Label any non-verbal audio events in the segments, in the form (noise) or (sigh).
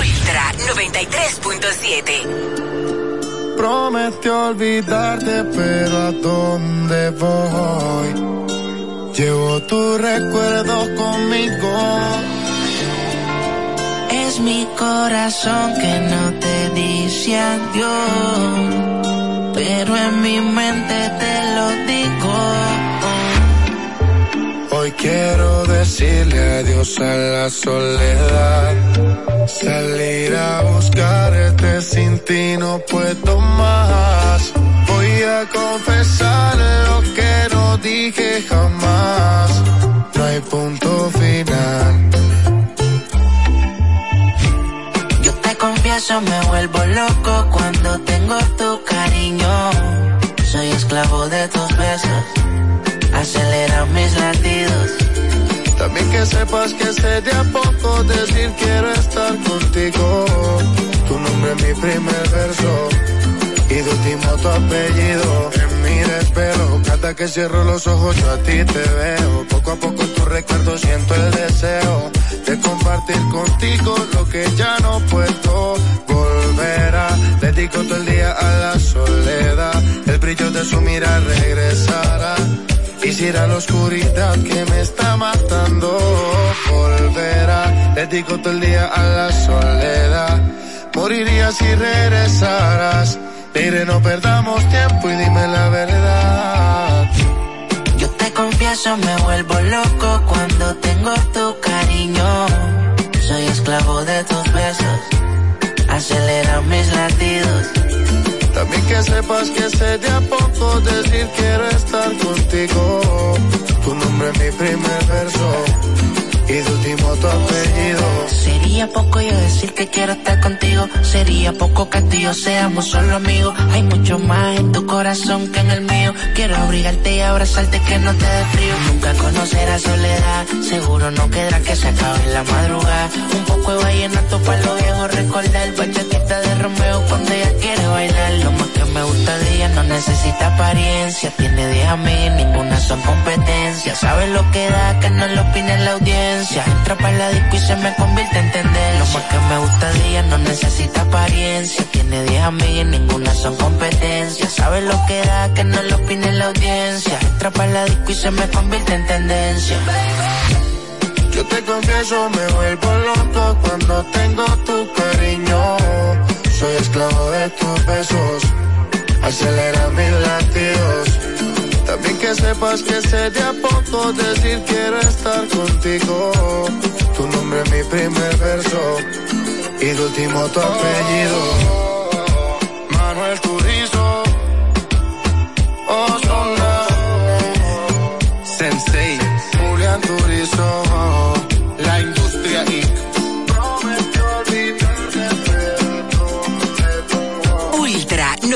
Ultra 93.7. Prometió olvidarte, pero ¿a dónde voy? Llevo tu recuerdo conmigo. Es mi corazón que no te dice adiós, pero en mi mente te lo digo quiero decirle adiós a la soledad. Salir a buscarte sin ti no puedo más. Voy a confesar lo que no dije jamás. No hay punto final. Yo te confieso, me vuelvo loco cuando tengo tu cariño. Soy esclavo de tus besos acelera mis latidos. También que sepas que sé de a poco decir quiero estar contigo. Tu nombre es mi primer verso y de último tu apellido. En mi desvelo, cada que cierro los ojos yo a ti te veo. Poco a poco en tu recuerdo siento el deseo de compartir contigo lo que ya no puedo volver a. Dedico todo el día a la soledad, Quisiera la oscuridad que me está matando. Volverá, dedico todo el día a la soledad. Moriría si regresaras. Mire, no perdamos tiempo y dime la verdad. Yo te confieso, me vuelvo loco cuando tengo tu cariño. Soy esclavo de tus besos. Acelera mis latidos también que sepas que sé de a poco decir quiero estar contigo. Tu nombre es mi primer verso y de último tu apellido. Sería poco yo decir que quiero estar contigo. Sería poco que tú y yo seamos solo amigos. Hay mucho más en tu corazón que en el mío. Quiero abrigarte y abrazarte que no te dé frío. Nunca conocerás soledad. Seguro no quedará que se acabe la madrugada. Un poco de vallenato para los viejos recordar. Bachatita de Romeo cuando ella quiere bailar. Lo más me gusta de ella no necesita apariencia. Tiene 10 a mí, ninguna son competencia. Sabe lo que da, que no lo opine la audiencia Entra para la disco y se me convierte en tendencia. Lo más que me gusta de ella no necesita apariencia. Tiene 10 amigas, ninguna son competencia. Sabe lo que da, que no lo opine la audiencia. Entra para la disco y se me convierte en tendencia. Yo te confieso, me vuelvo loco cuando tengo tu cariño. Soy esclavo de tus besos, acelera mis latidos también que sepas que sé de a poco decir quiero estar contigo. Tu nombre es mi primer verso y el último tu apellido.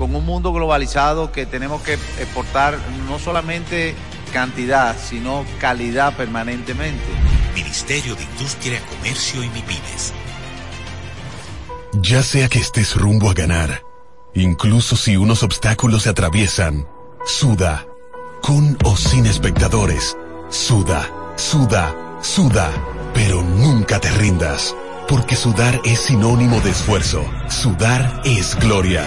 con un mundo globalizado que tenemos que exportar no solamente cantidad, sino calidad permanentemente. Ministerio de Industria, Comercio y MIPIMES. Ya sea que estés rumbo a ganar, incluso si unos obstáculos se atraviesan, suda, con o sin espectadores, suda, suda, suda, pero nunca te rindas, porque sudar es sinónimo de esfuerzo, sudar es gloria.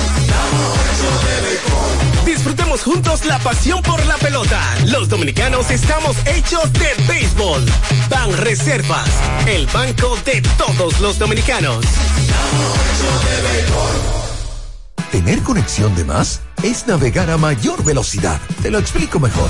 Disfrutemos juntos la pasión por la pelota. Los dominicanos estamos hechos de béisbol. Ban Reservas, el banco de todos los dominicanos. Tener conexión de más es navegar a mayor velocidad. Te lo explico mejor.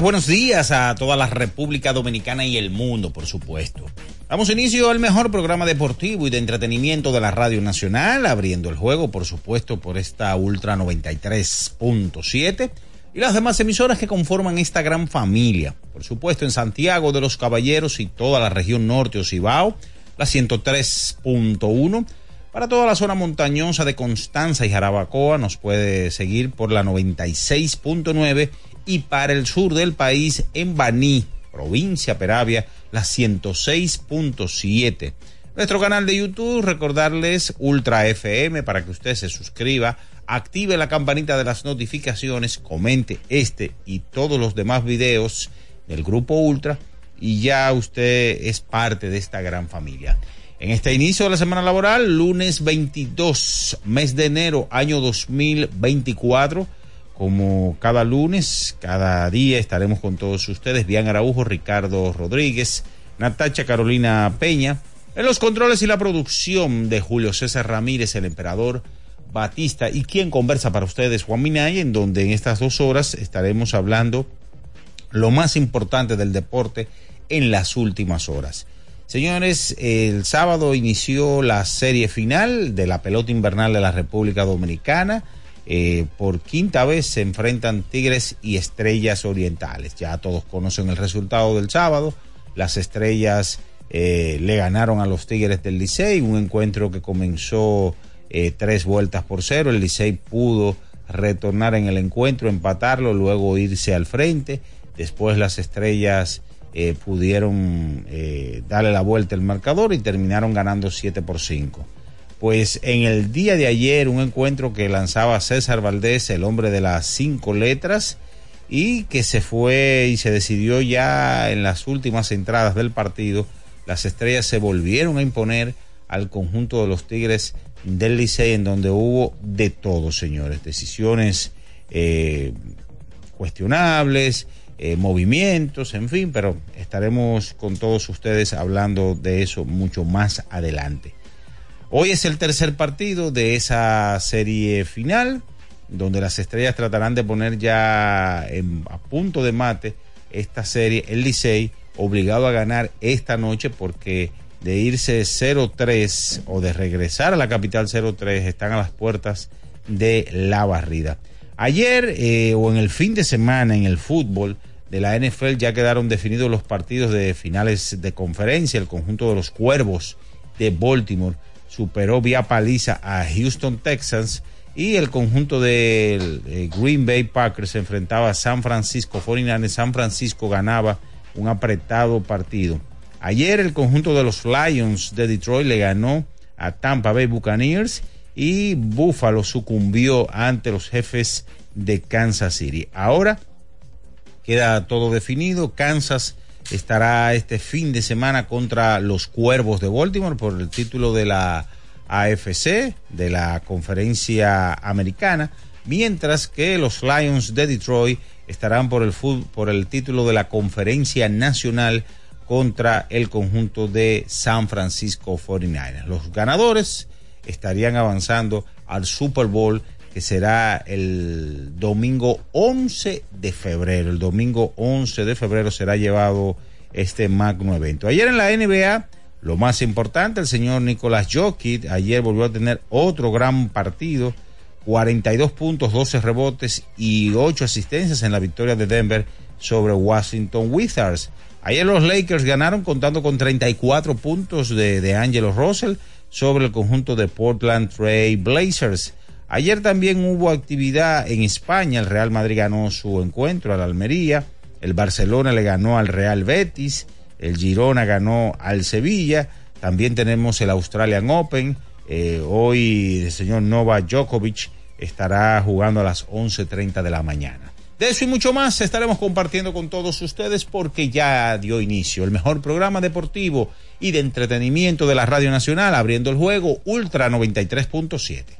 Buenos días a toda la República Dominicana y el mundo, por supuesto. Damos inicio al mejor programa deportivo y de entretenimiento de la Radio Nacional, abriendo el juego, por supuesto, por esta Ultra 93.7 y las demás emisoras que conforman esta gran familia. Por supuesto, en Santiago de los Caballeros y toda la región norte o Cibao, la 103.1. Para toda la zona montañosa de Constanza y Jarabacoa nos puede seguir por la 96.9 y para el sur del país en Baní, provincia Peravia, la 106.7. Nuestro canal de YouTube, recordarles Ultra FM para que usted se suscriba, active la campanita de las notificaciones, comente este y todos los demás videos del grupo Ultra y ya usted es parte de esta gran familia. En este inicio de la semana laboral, lunes 22, mes de enero, año 2024, como cada lunes, cada día estaremos con todos ustedes. Bian Araujo, Ricardo Rodríguez, Natacha Carolina Peña. En los controles y la producción de Julio César Ramírez, el emperador Batista, y quien conversa para ustedes, Juan Minay, en donde en estas dos horas estaremos hablando lo más importante del deporte en las últimas horas. Señores, el sábado inició la serie final de la pelota invernal de la República Dominicana. Eh, por quinta vez se enfrentan Tigres y Estrellas Orientales. Ya todos conocen el resultado del sábado. Las Estrellas eh, le ganaron a los Tigres del Licey, un encuentro que comenzó eh, tres vueltas por cero. El Licey pudo retornar en el encuentro, empatarlo, luego irse al frente. Después las Estrellas eh, pudieron darle la vuelta al marcador y terminaron ganando 7 por 5. Pues en el día de ayer, un encuentro que lanzaba César Valdés, el hombre de las cinco letras, y que se fue y se decidió ya en las últimas entradas del partido, las estrellas se volvieron a imponer al conjunto de los Tigres del Licey, en donde hubo de todo, señores, decisiones eh, cuestionables, eh, movimientos, en fin, pero estaremos con todos ustedes hablando de eso mucho más adelante. Hoy es el tercer partido de esa serie final, donde las estrellas tratarán de poner ya en, a punto de mate esta serie, el Licey, obligado a ganar esta noche porque de irse 0-3 o de regresar a la capital 0-3 están a las puertas de la barrida. Ayer eh, o en el fin de semana en el fútbol de la NFL ya quedaron definidos los partidos de finales de conferencia. El conjunto de los Cuervos de Baltimore superó vía paliza a Houston Texans y el conjunto de eh, Green Bay Packers se enfrentaba a San Francisco 49 San Francisco ganaba un apretado partido. Ayer el conjunto de los Lions de Detroit le ganó a Tampa Bay Buccaneers y Buffalo sucumbió ante los jefes de Kansas City. Ahora queda todo definido. Kansas estará este fin de semana contra los Cuervos de Baltimore por el título de la AFC, de la conferencia americana, mientras que los Lions de Detroit estarán por el, título de la conferencia nacional contra el conjunto de San Francisco 49ers. Los ganadores estarían avanzando al Super Bowl que será el domingo 11 de febrero. El domingo 11 de febrero será llevado este magno evento. Ayer en la NBA, lo más importante, el señor Nicolás Jokic ayer volvió a tener otro gran partido, 42 puntos, 12 rebotes y 8 asistencias en la victoria de Denver sobre Washington Wizards. Ayer los Lakers ganaron contando con 34 puntos de, de Angelo Russell sobre el conjunto de Portland Trail Blazers. Ayer también hubo actividad en España. El Real Madrid ganó su encuentro al Almería. El Barcelona le ganó al Real Betis. El Girona ganó al Sevilla. También tenemos el Australian Open. Eh, hoy el señor Novak Djokovic estará jugando a las 11.30 de la mañana. De eso y mucho más estaremos compartiendo con todos ustedes porque ya dio inicio el mejor programa deportivo y de entretenimiento de la Radio Nacional, abriendo el juego Ultra 93.7.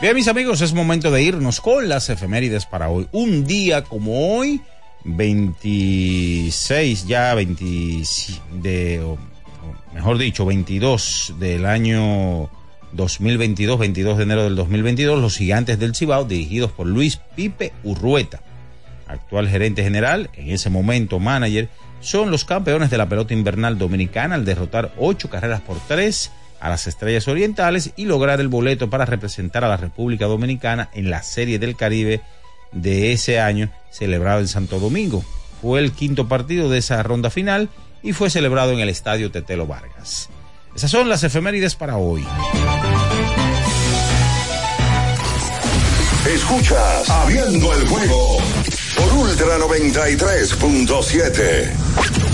Bien, mis amigos, es momento de irnos con las efemérides para hoy. Un día como hoy, 26, ya 20 de, mejor dicho, 22 del año 2022, 22 de enero del 2022, los gigantes del Cibao, dirigidos por Luis Pipe Urrueta, actual gerente general, en ese momento manager, son los campeones de la pelota invernal dominicana al derrotar ocho carreras por tres a las Estrellas Orientales y lograr el boleto para representar a la República Dominicana en la Serie del Caribe de ese año celebrado en Santo Domingo. Fue el quinto partido de esa ronda final y fue celebrado en el Estadio Tetelo Vargas. Esas son las efemérides para hoy. Escuchas Abriendo el juego por Ultra 93.7.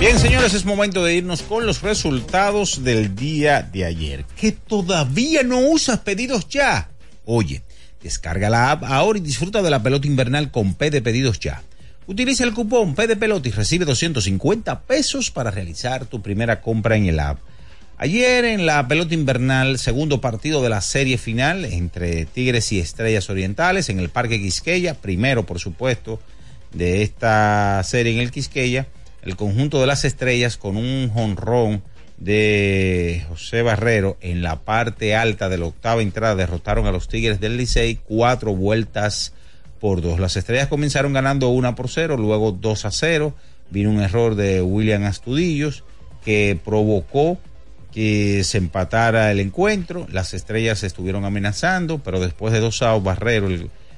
Bien, señores, es momento de irnos con los resultados del día de ayer. ¿Que todavía no usas pedidos ya? Oye, descarga la app ahora y disfruta de la pelota invernal con P de pedidos ya. Utiliza el cupón P de pelota y recibe 250 pesos para realizar tu primera compra en el app. Ayer en la pelota invernal, segundo partido de la serie final entre Tigres y Estrellas Orientales en el Parque Quisqueya, primero por supuesto de esta serie en el Quisqueya el conjunto de las estrellas con un jonrón de José Barrero en la parte alta de la octava entrada derrotaron a los Tigres del Licey cuatro vueltas por dos. Las estrellas comenzaron ganando una por cero, luego dos a cero. Vino un error de William Astudillos que provocó que se empatara el encuentro. Las estrellas estuvieron amenazando, pero después de dos outs, Barrero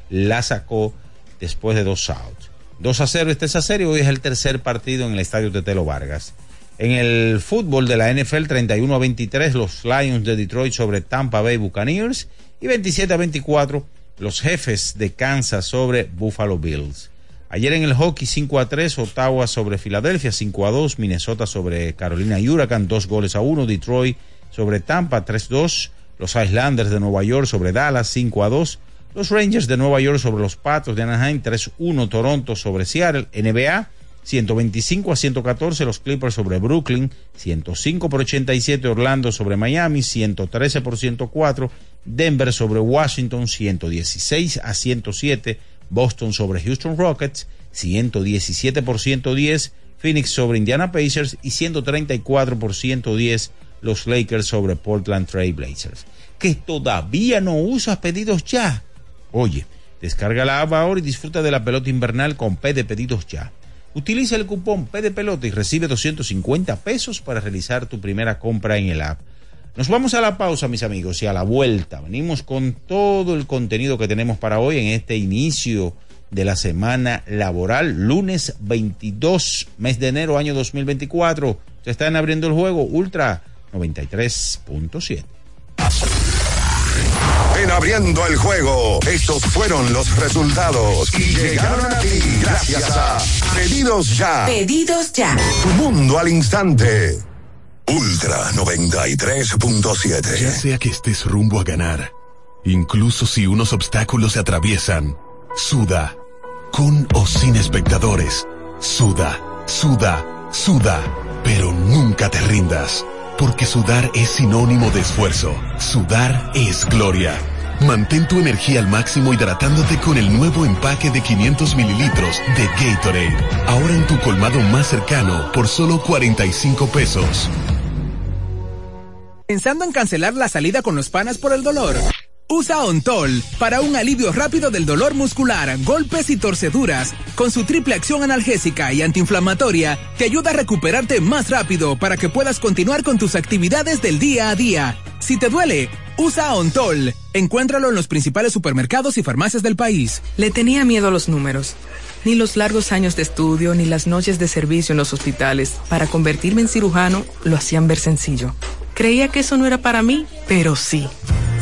la sacó después de dos outs. 2 a 0 esta esa serie. Hoy es el tercer partido en el estadio Tetelo Vargas. En el fútbol de la NFL, 31 a 23, los Lions de Detroit sobre Tampa Bay Buccaneers y 27 a 24, los jefes de Kansas sobre Buffalo Bills. Ayer en el hockey 5 a 3, Ottawa sobre Filadelfia 5 a 2, Minnesota sobre Carolina y Huracán 2 goles a 1, Detroit sobre Tampa 3 2, los Islanders de Nueva York sobre Dallas 5 a 2, los Rangers de Nueva York sobre los Patos de Anaheim 3 1, Toronto sobre Seattle, NBA 125 a 114 los Clippers sobre Brooklyn, 105 por 87 Orlando sobre Miami, 113 por 104 Denver sobre Washington, 116 a 107 Boston sobre Houston Rockets, 117 por 110 Phoenix sobre Indiana Pacers y 134 por 110 los Lakers sobre Portland Trail Blazers. Que todavía no usas pedidos ya. Oye, descarga la app ahora y disfruta de la pelota invernal con P de pedidos ya. Utiliza el cupón P de pelota y recibe 250 pesos para realizar tu primera compra en el app. Nos vamos a la pausa, mis amigos, y a la vuelta. Venimos con todo el contenido que tenemos para hoy en este inicio de la semana laboral, lunes 22, mes de enero, año 2024. Se están abriendo el juego Ultra 93.7. En abriendo el juego, estos fueron los resultados y llegaron a ti gracias a Pedidos Ya. Pedidos Ya. Tu mundo al instante. Ultra 93.7. Ya sea que estés rumbo a ganar, incluso si unos obstáculos se atraviesan, suda, con o sin espectadores, suda, suda, suda, pero nunca te rindas, porque sudar es sinónimo de esfuerzo, sudar es gloria. Mantén tu energía al máximo hidratándote con el nuevo empaque de 500 mililitros de Gatorade. Ahora en tu colmado más cercano por solo 45 pesos. ¿Pensando en cancelar la salida con los panas por el dolor? Usa Ontol para un alivio rápido del dolor muscular, golpes y torceduras. Con su triple acción analgésica y antiinflamatoria, te ayuda a recuperarte más rápido para que puedas continuar con tus actividades del día a día. Si te duele, usa Ontol. Encuéntralo en los principales supermercados y farmacias del país. Le tenía miedo a los números. Ni los largos años de estudio, ni las noches de servicio en los hospitales para convertirme en cirujano lo hacían ver sencillo. Creía que eso no era para mí, pero sí.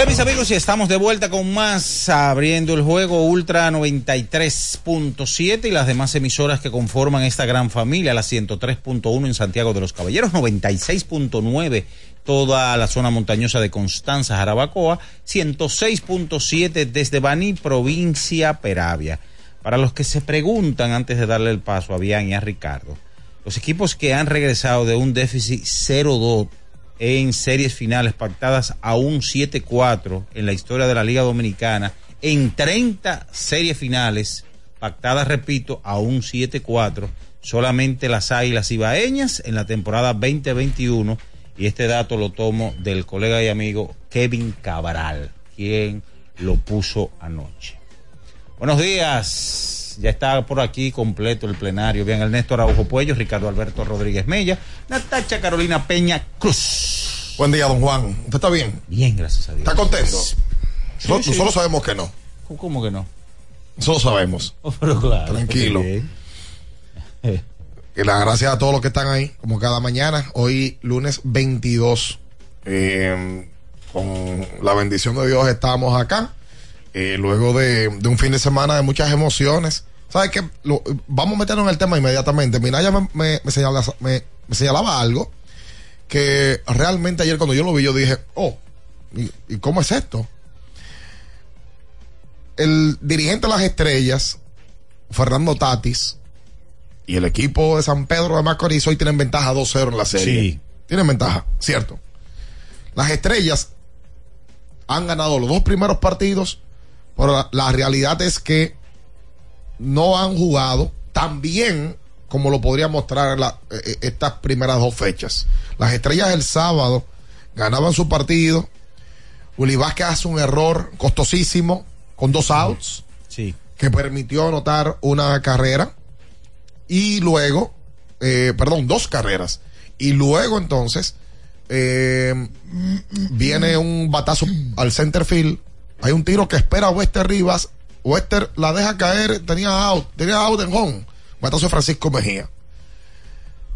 Bien, mis amigos, y estamos de vuelta con más abriendo el juego Ultra 93.7 y las demás emisoras que conforman esta gran familia, la 103.1 en Santiago de los Caballeros, 96.9 toda la zona montañosa de Constanza, Jarabacoa, 106.7 desde Baní, provincia Peravia. Para los que se preguntan antes de darle el paso a Bian y a Ricardo, los equipos que han regresado de un déficit 0-2 en series finales pactadas a un 7-4 en la historia de la Liga Dominicana, en 30 series finales pactadas, repito, a un 7-4, solamente las Águilas Ibaeñas en la temporada 2021, y este dato lo tomo del colega y amigo Kevin Cabral, quien lo puso anoche. Buenos días. Ya está por aquí completo el plenario. Bien, Ernesto Araujo Puello, Ricardo Alberto Rodríguez Mella, Natacha Carolina Peña Cruz. Buen día, don Juan. ¿Usted está bien? Bien, gracias a Dios. ¿Está contento? Sí, nosotros sabemos que no. ¿Cómo que no? Nosotros sabemos. (laughs) Oh, pero claro, Tranquilo. porque- Y las gracias a todos los que están ahí, como cada mañana. Hoy, lunes 22. eh, con la bendición de Dios estamos acá. eh, luego de, de un fin de semana de muchas emociones. ¿Sabes qué? Lo- vamos a meternos en el tema inmediatamente. Minaya me, me, me señala- me- me señalaba algo que realmente ayer cuando yo lo vi, yo dije, oh, ¿y, y cómo es esto? El dirigente de las estrellas, Fernando Tatis, y el equipo de San Pedro de Macorís hoy tienen ventaja 2-0 en la serie. Sí. Tienen ventaja, cierto. Las estrellas han ganado los dos primeros partidos, pero la, la realidad es que no han jugado tan bien como lo podría mostrar la- eh, eh, estas primeras dos fechas. Las estrellas el sábado ganaban su partido. Willy Vázquez hace un error costosísimo con dos outs Sí. que permitió anotar una carrera y luego, eh, perdón, dos carreras. Y luego entonces eh, viene un batazo al center field. Hay un tiro que espera a Wester Rivas. Wester la deja caer, tenía out, tenía out en home. Batazo Francisco Mejía.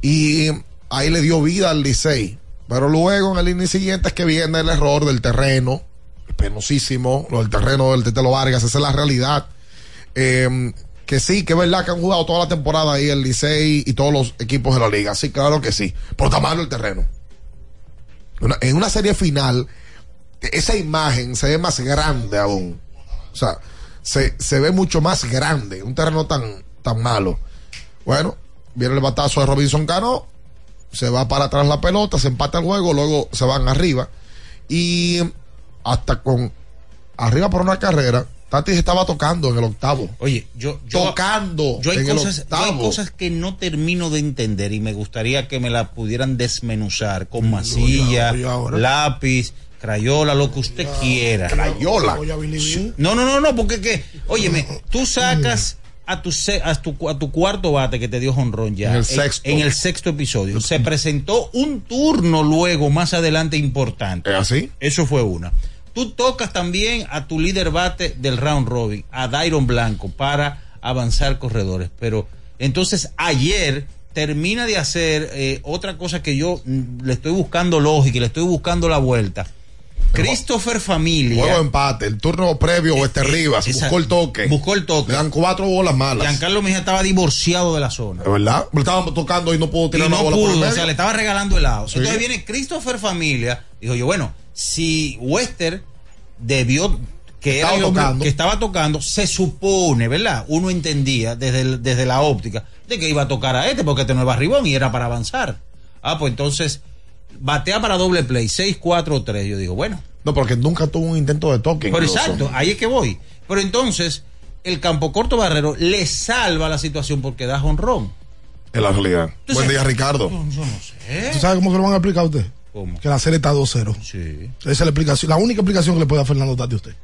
Y ahí le dio vida al Licey. Pero luego en el inning siguiente es que viene el error del terreno, penosísimo, lo del terreno del Tetelo Vargas, esa es la realidad. Eh, que sí, que es verdad que han jugado toda la temporada ahí el Licey y todos los equipos de la liga. Sí, claro que sí. Por tamaño el terreno. En una serie final, esa imagen se ve más grande aún. O sea, se, se ve mucho más grande. Un terreno tan, tan malo. Bueno, viene el batazo de Robinson Cano. Se va para atrás la pelota, se empata el juego, luego se van arriba. Y hasta con arriba por una carrera, Tatis estaba tocando en el octavo. Oye, yo, yo tocando yo hay, en el cosas, yo hay cosas que no termino de entender y me gustaría que me la pudieran desmenuzar con masilla, lápiz, crayola, lo que usted quiera. Crayola. No, no, no, no, porque que, óyeme, tú sacas a tu, se- a tu, a tu cuarto bate que te dio jonrón ya. En el sexto. En el sexto episodio. Se presentó un turno luego, más adelante, importante. ¿Es así? Eso fue una. Tú tocas también a tu líder bate del round robin, a Dairon Blanco, para avanzar corredores. Pero entonces ayer termina de hacer eh, otra cosa que yo mm, le estoy buscando lógica y le estoy buscando la vuelta. Christopher Familia. Juego de empate, el turno previo, Wester Rivas, esa- buscó el toque. Buscó el toque. Le dan cuatro bolas malas. Giancarlo Mejía estaba divorciado de la zona. ¿De verdad? Le estaban tocando y no pudo Y tirar no una bola por el o sea, le estaba regalando el out. Sí. Entonces viene Christopher Familia, dijo yo, bueno, si Wester debió que, era Estaba hombre tocando. que estaba tocando, se supone, ¿verdad? Uno entendía desde, el- desde la óptica de que iba a tocar a este porque este no es barribón y era para avanzar. Ah, pues entonces batea para doble play, 6-4-3. Yo digo, bueno, No, porque nunca tuvo un intento de toque. pero incluso. exacto, ahí es que voy. Pero entonces, el campo corto Barrero le salva la situación porque da honrón. Es la realidad. Buen día, Ricardo. Yo no sé. ¿Tú sabes cómo se lo van a explicar a usted? ¿Cómo? Que la serie está 2-0. Sí. Esa es la explicación, la única explicación que le puede dar Fernando Tati a usted.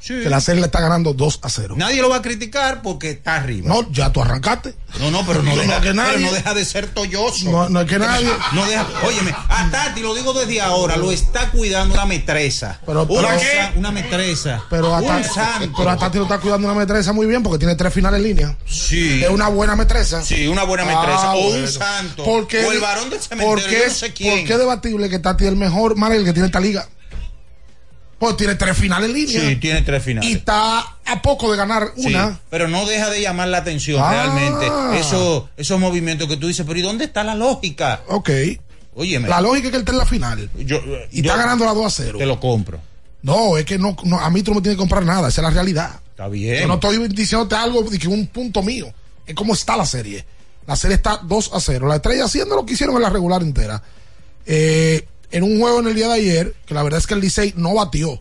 Sí. Que la serie le está ganando 2 a 0. Nadie lo va a criticar porque está arriba. No, ya tú arrancaste. No, no, pero no, No, deja, que nadie- pero no deja de ser tolloso. No, no es que nadie. No deja, óyeme, a Tati lo digo desde ahora, lo está cuidando una metresa. Pero- una, pero- sa- una metresa. Pero a, un Tati, santo. pero a Tati lo está cuidando una metresa muy bien porque tiene tres finales en línea. Sí. Es una buena metresa. Sí, una buena metresa. Ah, o bueno. un santo. ¿Por qué- o el varón del cementerio. ¿Por qué, yo no sé quién. ¿Por qué es debatible que Tati es el mejor manager que tiene esta liga? Pues tiene tres finales en línea. Sí, tiene tres finales. Y está a poco de ganar Sí, una. pero no deja de llamar la atención Ah. realmente. Eso, esos movimientos que tú dices, pero ¿y dónde está la lógica? Ok. Óyeme. La lógica es que él está en la final. Yo, y yo está ganando la 2 a 0. Te lo compro. No, es que no, no, a mí tú no me tienes que comprar nada. Esa es la realidad. Está bien. Yo no estoy diciéndote algo de que un punto mío. Es como está la serie. La serie está 2 a 0. La estrella haciendo lo que hicieron en la regular entera. Eh, en un juego en el día de ayer, que la verdad es que el Licey no batió.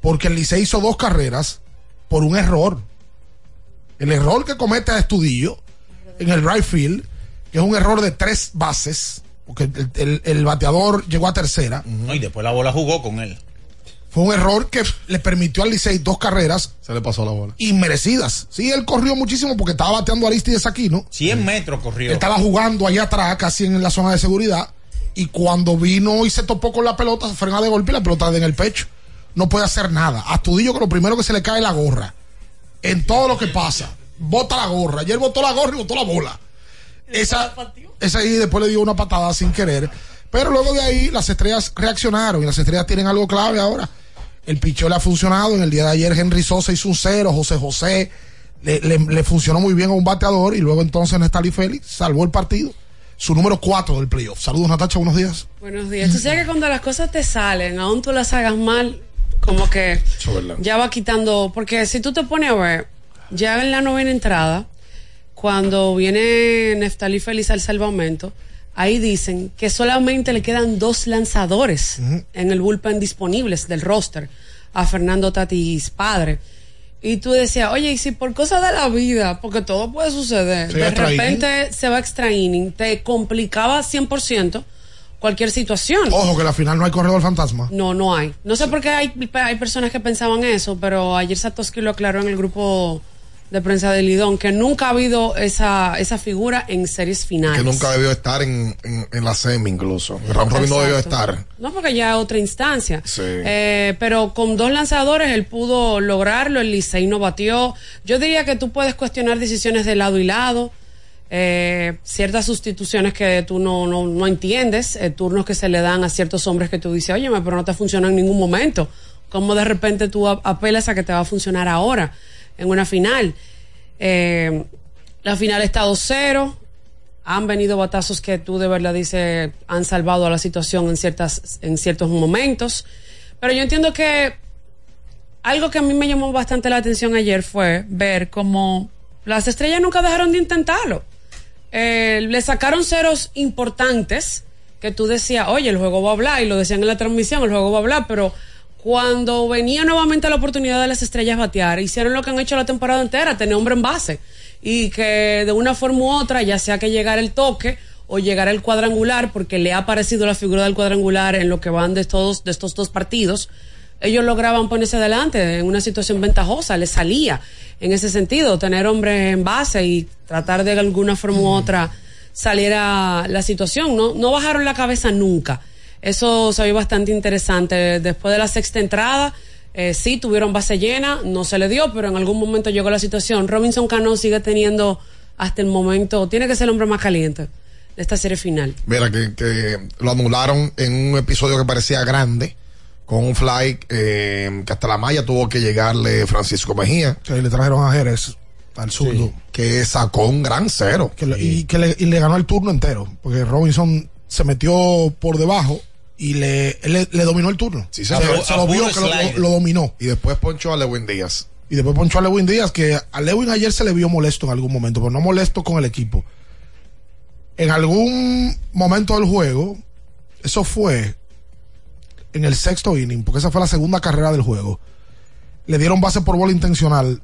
Porque el Licey hizo dos carreras por un error. El error que comete a Estudillo en el right field, que es un error de tres bases, porque el, el- el bateador llegó a tercera. No, y después la bola jugó con él. Fue un error que le permitió al Licey dos carreras Se le pasó la bola. inmerecidas. Sí, él corrió muchísimo porque estaba bateando a Aristides Aquino. 100 metros corrió. Estaba jugando allá atrás, casi en la zona de seguridad. Y cuando vino y se topó con la pelota, se frena de golpe y la pelota en el pecho. No puede hacer nada. A Tudillo que lo primero que se le cae es la gorra. En todo lo que pasa. Bota la gorra. Ayer botó la gorra y botó la bola. Esa, esa ahí después le dio una patada sin querer. Pero luego de ahí las estrellas reaccionaron y las estrellas tienen algo clave ahora. El picheo le ha funcionado. En el día de ayer Henry Sosa hizo un cero. José José le, le- le funcionó muy bien a un bateador. Y luego entonces Nestali Félix salvó el partido. Su número 4 del playoff. Saludos Natacha, buenos días. Buenos días. Tú sabes que cuando las cosas te salen, aún tú las hagas mal, como que ya va quitando. Porque si tú te pones a ver, ya en la novena entrada, cuando viene Neftali Feliz al salvamento, ahí dicen que solamente le quedan dos lanzadores en el bullpen disponibles del roster a Fernando Tatis padre. Y tú decías, oye, y si por cosas de la vida, porque todo puede suceder, de repente se va extra inning, te complicaba 100% cualquier situación. Ojo que la final no hay corredor fantasma. No, no hay. No sé por qué hay, hay personas que pensaban eso, pero ayer Satoshi lo aclaró en el grupo de prensa de Lidón, que nunca ha habido esa, esa figura en series finales. Que nunca debió estar en, en, en la semi incluso. Ram Robin no debió estar. No, porque ya es otra instancia. Sí. Eh, pero con dos lanzadores él pudo lograrlo, el Licey no batió. Yo diría que tú puedes cuestionar decisiones de lado y lado, eh, ciertas sustituciones que tú no, no, no entiendes, eh, turnos que se le dan a ciertos hombres que tú dices, oye, pero no te funciona en ningún momento. ¿Cómo de repente tú apelas a que te va a funcionar ahora en una final? Eh, la final está 2-0 han venido batazos que tú de verdad dices han salvado a la situación en ciertas en ciertos momentos. Pero yo entiendo que algo que a mí me llamó bastante la atención ayer fue ver cómo las estrellas nunca dejaron de intentarlo. Eh, le sacaron ceros importantes que tú decías oye el juego va a hablar y lo decían en la transmisión el juego va a hablar pero cuando venía nuevamente la oportunidad de las estrellas batear, hicieron lo que han hecho la temporada entera, tener hombre en base. Y que de una forma u otra, ya sea que llegara el toque o llegara el cuadrangular, porque le ha aparecido la figura del cuadrangular en lo que van de estos, de estos dos partidos, ellos lograban ponerse adelante en una situación ventajosa, les salía en ese sentido, tener hombres en base y tratar de alguna forma u otra saliera la situación. No, no bajaron la cabeza nunca. Eso se vio bastante interesante. Después de la sexta entrada, eh, sí tuvieron base llena, no se le dio, pero en algún momento llegó la situación. Robinson Cano sigue teniendo hasta el momento, tiene que ser el hombre más caliente de esta serie final. Mira, que, que lo anularon en un episodio que parecía grande, con un fly eh, que hasta la malla tuvo que llegarle Francisco Mejía. Que le trajeron a Jerez, al zurdo. Que sacó un gran cero. Que le- y que le, y le ganó el turno entero. Porque Robinson se metió por debajo y le, le, le dominó el turno. Sí, se, lo- se lo vio que lo, dominó. Y después ponchó a Lewin Díaz. Y después ponchó a Lewin Díaz, que a Lewin ayer se le vio molesto en algún momento, pero no molesto con el equipo. En algún momento del juego, eso fue en el sexto inning, porque esa fue la segunda carrera del juego. Le dieron base por bola intencional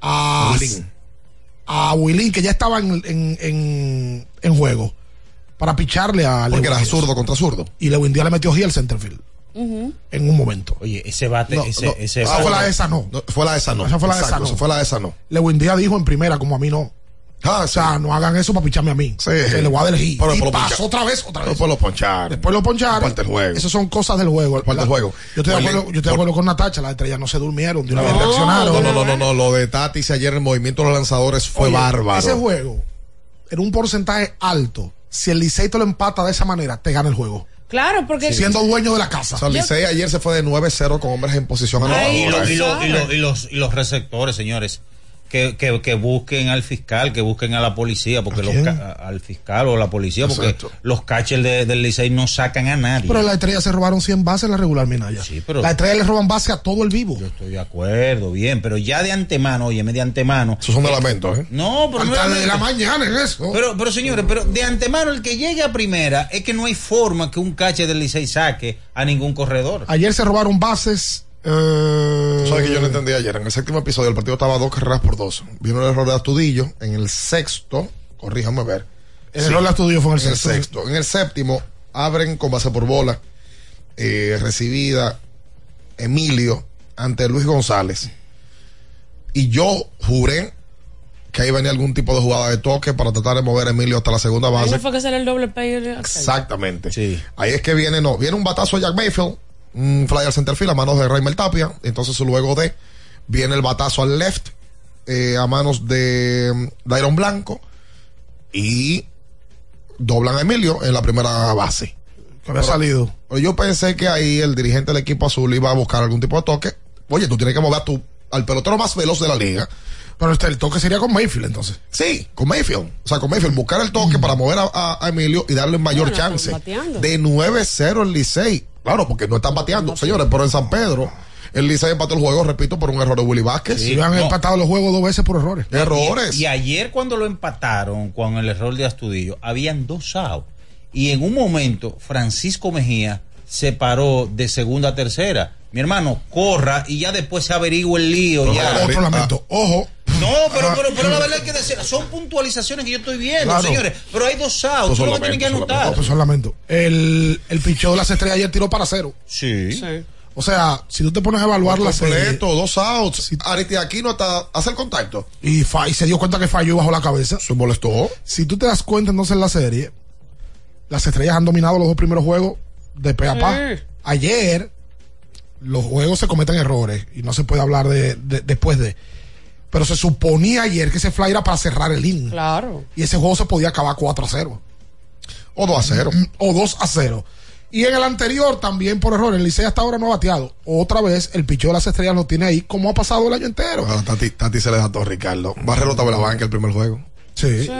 a Willing. a Willing, que ya estaba en, en, en, en juego, para picharle a Porque Lewin era Díaz. zurdo contra zurdo. Y Lewin Díaz le metió G al centerfield en un momento. Oye, ese bate, No, ese, no, ese esa bate- fue la de esa no. No, fue la de esa no. Esa fue la de esa no. fue la de esa no. Lewin Díaz dijo en primera, como a mí no. Ah, O sea, no hagan eso para picharme a mí. Sí. Que le voy a dar el hit. Pero y pasó otra vez, otra vez. Después lo poncharon. Después lo poncharon. Parte del juego. Esas son cosas del juego. Parte del juego. Yo estoy de acuerdo, yo estoy de acuerdo con Natacha. Las estrellas no se durmieron. De una vez No, reaccionaron. no, no, no, no, no, Lo de Tatis ayer, el movimiento de los lanzadores fue Oye, bárbaro. Ese juego, en un porcentaje alto, si el Licey te lo empata de esa manera, te gana el juego. Claro, porque. Siendo dueño de la casa. O sea, Licey ayer se fue de 9-0 con hombres en posición Ay, Y, lo- anotadora. y lo- sabe. y lo- y los, y los receptores, señores. Que, que, que busquen al fiscal, que busquen a la policía, porque los al fiscal o la policía, porque los catchers de- del Licey no sacan a nadie. Pero la estrella se robaron 100 bases en la regular Minaya. Sí, pero- La estrella le roban base a todo el vivo. Yo estoy de acuerdo, bien, pero ya de antemano, oye, de antemano. Esos son de lamentos, ¿eh? No, pero no Hasta es de la mañana en eso. Pero, pero señores, pero de antemano el que llegue a primera es que no hay forma que un catcher del Licey saque a ningún corredor. Ayer se robaron bases. Eh, ¿Sabes que yo no entendí ayer? En el séptimo episodio el partido estaba dos carreras por dos. Vino el error de Astudillo. En el sexto, corríjame ver. El error de Astudillo fue en el en el sexto. En el séptimo, abren con base por bola. eh, recibida Emilio ante Luis González. Y yo juré que ahí venía algún tipo de jugada de toque para tratar de mover a Emilio hasta la segunda base. no fue que sale el doble play. Exactamente. Sí. Ahí es que viene, no, viene un batazo de Jack Mayfield, un fly al centerfield a manos de Raimel Tapia. Entonces luego de, viene el batazo al left eh, a manos de mm, Dairon Blanco y doblan a Emilio en la primera base. Que había salido. Pero Yo pensé que ahí el dirigente del equipo azul iba a buscar algún tipo de toque. Oye, tú tienes que mover a tu, al pelotero más veloz de la liga. Pero este, el toque sería con Mayfield entonces. Sí, con Mayfield. O sea, con Mayfield, buscar el toque para mover a, a- a Emilio y darle mayor Bueno, chance. De 9-0 el Licey. Claro, porque no están bateando, señores, pero en San Pedro, el Licey empató el juego, repito, por un error de Willy Vázquez. Si han no. empatado los juegos dos veces por errores. Errores. Y, y ayer cuando lo empataron con el error de Astudillo, habían dos outs. Y en un momento, Francisco Mejía se paró de segunda a tercera. Mi hermano, corra y ya después se averigua el lío. Pero ya. Otro lamento. Ojo. No, pero, pero, pero la verdad hay que decir, son puntualizaciones que yo estoy viendo, Claro. señores. Pero hay dos outs, Pues lo tienen que anotar. No, pues son lamento. El, el picheo de las estrellas ayer tiró para cero. Sí. Sí. O sea, si tú te pones a evaluar la serie completo, dos outs. Ariti Aquino hasta hace el contacto. y, fa- y se dio cuenta que falló y bajó la cabeza. Se molestó. Si tú te das cuenta entonces en la serie, las estrellas han dominado los dos primeros juegos de pe a pa. Sí. Ayer, los juegos se cometen errores y no se puede hablar de, de- después de. Pero se suponía ayer que ese fly era para cerrar el inning. Claro. Y ese juego se podía acabar 4 a 0. O 2 a 0. O 2 a 0. Y en el anterior también por error, el Licey hasta ahora no ha bateado. Otra vez el picheo de las estrellas lo tiene ahí como ha pasado el año entero. Bueno, Tati, Tati se le da todo a Ricardo. Barrero estaba la banca el primer juego. Sí. Sí.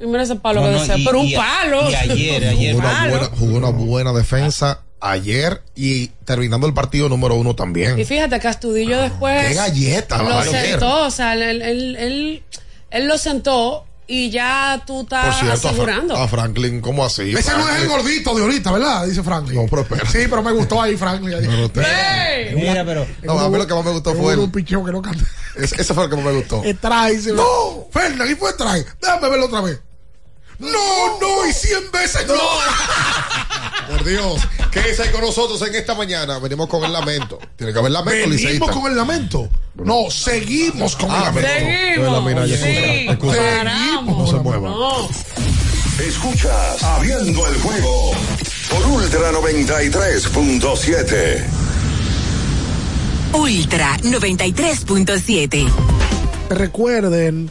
Y mira ese palo No, que no, desea. y- Pero un palo. y ayer, ayer. Jugó una, Palo. buena, jugó una buena defensa ayer y terminando el partido número uno también. Y fíjate que Astudillo después. Qué galleta, Lo sentó, o sea, él, él, él, él lo sentó y ya tú Por estás a, Fra- asegurando. a Franklin, ¿cómo así? Ese no es el gordito de ahorita, ¿verdad? Dice Franklin. No, pero espera. Sí, pero me gustó ahí Franklin. No, no ¡Ey! Mira, pero. No, a mí lo que más me gustó fue un el, picheo que no canta. ese, ese fue el que más me gustó. Trae, dice, no, Fernan, y fue trae. Déjame verlo otra vez. No, no, y cien veces no. (laughs) Por Dios, quédese ahí con nosotros en esta mañana. Venimos con el lamento. Tiene que haber lamento, Venimos liceísta. con el lamento. No, seguimos con el Ah, lamento. Seguimos. Sí, escucha. paramos. No se mueva. No. Escuchas Abriendo el juego por Ultra 93.7. Ultra 93.7. Recuerden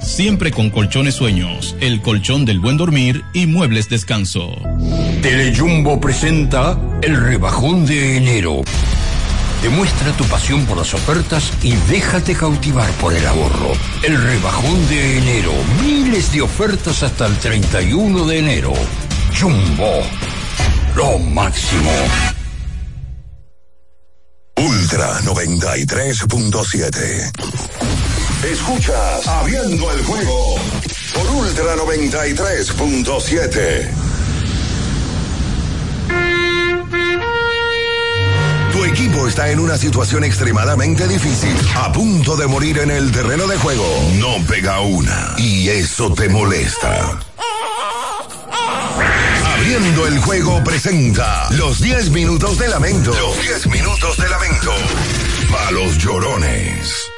siempre con colchones sueños, el colchón del buen dormir y muebles descanso. Telejumbo presenta el rebajón de enero. Demuestra tu pasión por las ofertas y déjate cautivar por el ahorro. El rebajón de enero. Miles de ofertas hasta el 31 de enero. Jumbo. Lo máximo. Ultra 93.7. Escuchas Abriendo el juego por Ultra 93.7. Tu equipo está en una situación extremadamente difícil, a punto de morir en el terreno de juego. No pega una y eso te molesta. Abriendo el juego presenta los 10 minutos de lamento. Los 10 minutos de lamento. Para los llorones.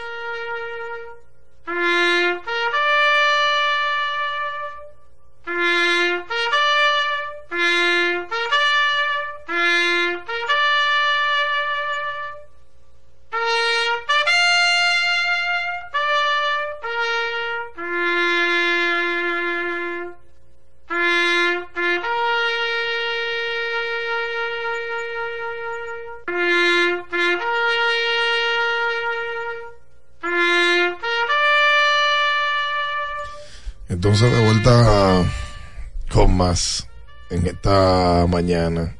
Entonces, de vuelta con más en esta mañana.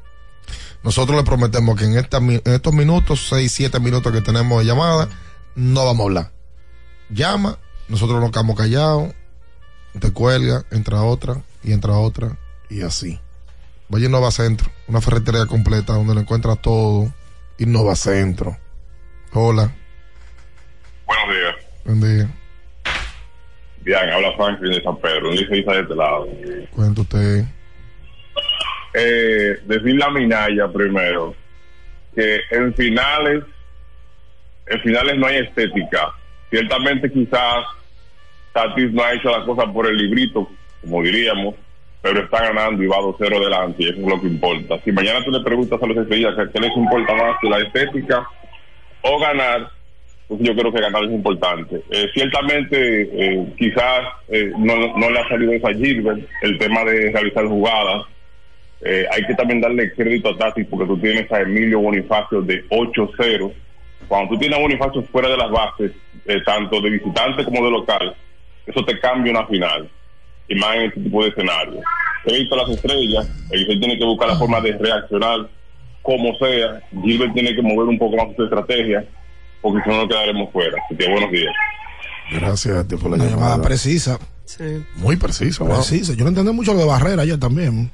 Nosotros le prometemos que en, esta, en estos minutos, 6, 7 minutos que tenemos de llamada, no vamos a hablar. Llama, nosotros nos quedamos callados, te cuelga, entra otra y entra otra y así. Vaya Innova Centro, una ferretería completa donde lo encuentra todo. Innova Centro. Hola, Buenos días. buen día. Bien, habla Franklin de San Pedro, un licencia de este lado. Cuenta usted. Eh, decirle a Minaya primero que en finales, en finales no hay estética. Ciertamente quizás Tatis no ha hecho la cosa por el librito, como diríamos, pero está ganando y va 2-0 delante y eso es lo que importa. Si mañana tú le preguntas a los estrellas que qué les importa más, la estética o ganar, yo creo que ganar es importante. Eh, ciertamente, eh, quizás eh, no, no le ha salido eso a Gilbert, el tema de realizar jugadas. Eh, hay que también darle crédito a Tati porque tú tienes a Emilio Bonifacio de 8-0. Cuando tú tienes a Bonifacio fuera de las bases, eh, tanto de visitante como de local, eso te cambia una final. Y más en este tipo de escenario. He visto las estrellas, el Licey tiene que buscar la forma de reaccionar como sea. Gilbert tiene que mover un poco más su estrategia porque si no nos quedaremos fuera. Así que buenos días. Gracias a ti por la Una llamada. llamada precisa. Muy precisa. wow. Precisa. Yo no entendí mucho lo de Barrera ayer también.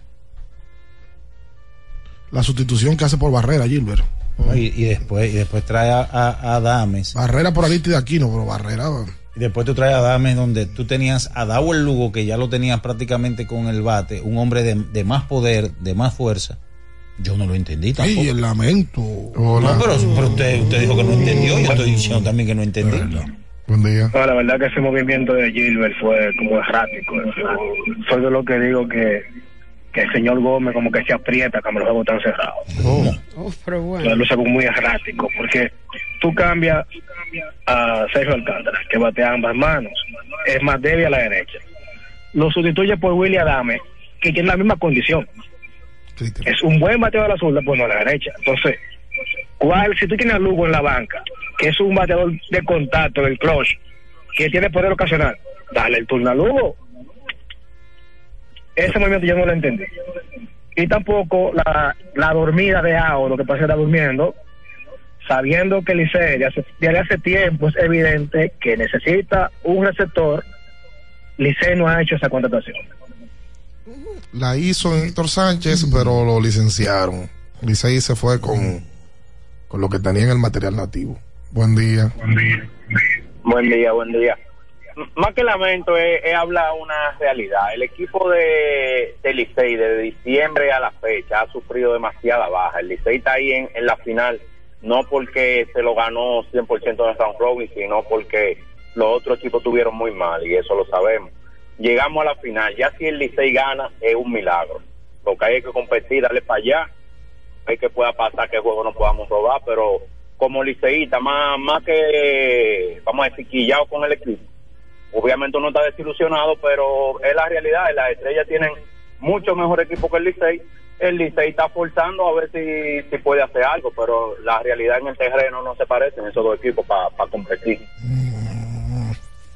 La sustitución que hace por Barrera, Gilbert. Y, y después y después trae a, a, a Dames. Barrera por Arista de Aquino, pero Barrera. Y después tú traes a Dames donde tú tenías a Dawel Lugo, que ya lo tenías prácticamente con el bate, un hombre de, de más poder, de más fuerza. Yo no lo entendí tampoco. Ay, el lamento. No, pero, pero usted, usted dijo que no entendió, yo estoy diciendo también que no entendí. Buen día. No, la verdad que ese movimiento de Gilbert fue como errático. Soy de lo que digo que, que el señor Gómez como que se aprieta cuando los juegos están cerrados. Oh, pero Lo bueno. luce como muy errático, porque tú cambias a Sergio Alcántara, que batea ambas manos, es más débil a la derecha. Lo sustituye por Willy Adame, que tiene la misma condición. Es un buen bateador a la zurda, pues no a la derecha. Entonces, ¿cuál, si tú tienes a Lugo en la banca, que es un bateador de contacto, del clutch, que tiene poder ocasional, dale el turno a Lugo. Ese movimiento yo no lo entendí. Y tampoco la, la dormida de Ao, lo que pasa era durmiendo, sabiendo que Licey de hace, hace tiempo es evidente que necesita un receptor, Licey no ha hecho esa contratación. La hizo en Héctor Sánchez, pero lo licenciaron. Licey se fue con, con lo que tenía en el material nativo. Buen día. Buen día, buen día. Más que lamento es, es hablar una realidad. El equipo de, de Licey desde diciembre a la fecha ha sufrido demasiada baja. El Licey está ahí en, en la final no porque se lo ganó 100% de Round Robin, sino porque los otros equipos tuvieron muy mal y eso lo sabemos. Llegamos a la final, ya si el Licey gana es un milagro. Lo que hay que competir, darle para allá. Hay que pueda pasar que el juego no podamos robar, pero como liceísta, más, más que, vamos a decir, quillado con el equipo. Obviamente uno está desilusionado, pero es la realidad. Las estrellas tienen mucho mejor equipo que el Licey. El Licey está forzando a ver si, si puede hacer algo, pero la realidad en el terreno no se parecen esos dos equipos para competir.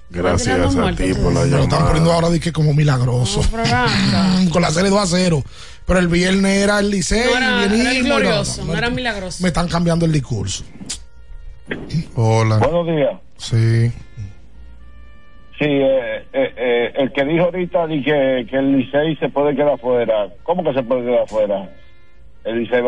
Gracias a ti por la Lo están llamada. poniendo ahora de que como milagroso. (laughs) Con la serie 2 a 0. Pero el viernes era el Licey. No era, el era el bienismo, glorioso, no, no no, era milagroso. Me están cambiando el discurso. Hola. Buenos días. Sí. Sí, eh, eh, eh, el que dijo ahorita di que, el Licey se puede quedar fuera. ¿Cómo que se puede quedar fuera? El Licey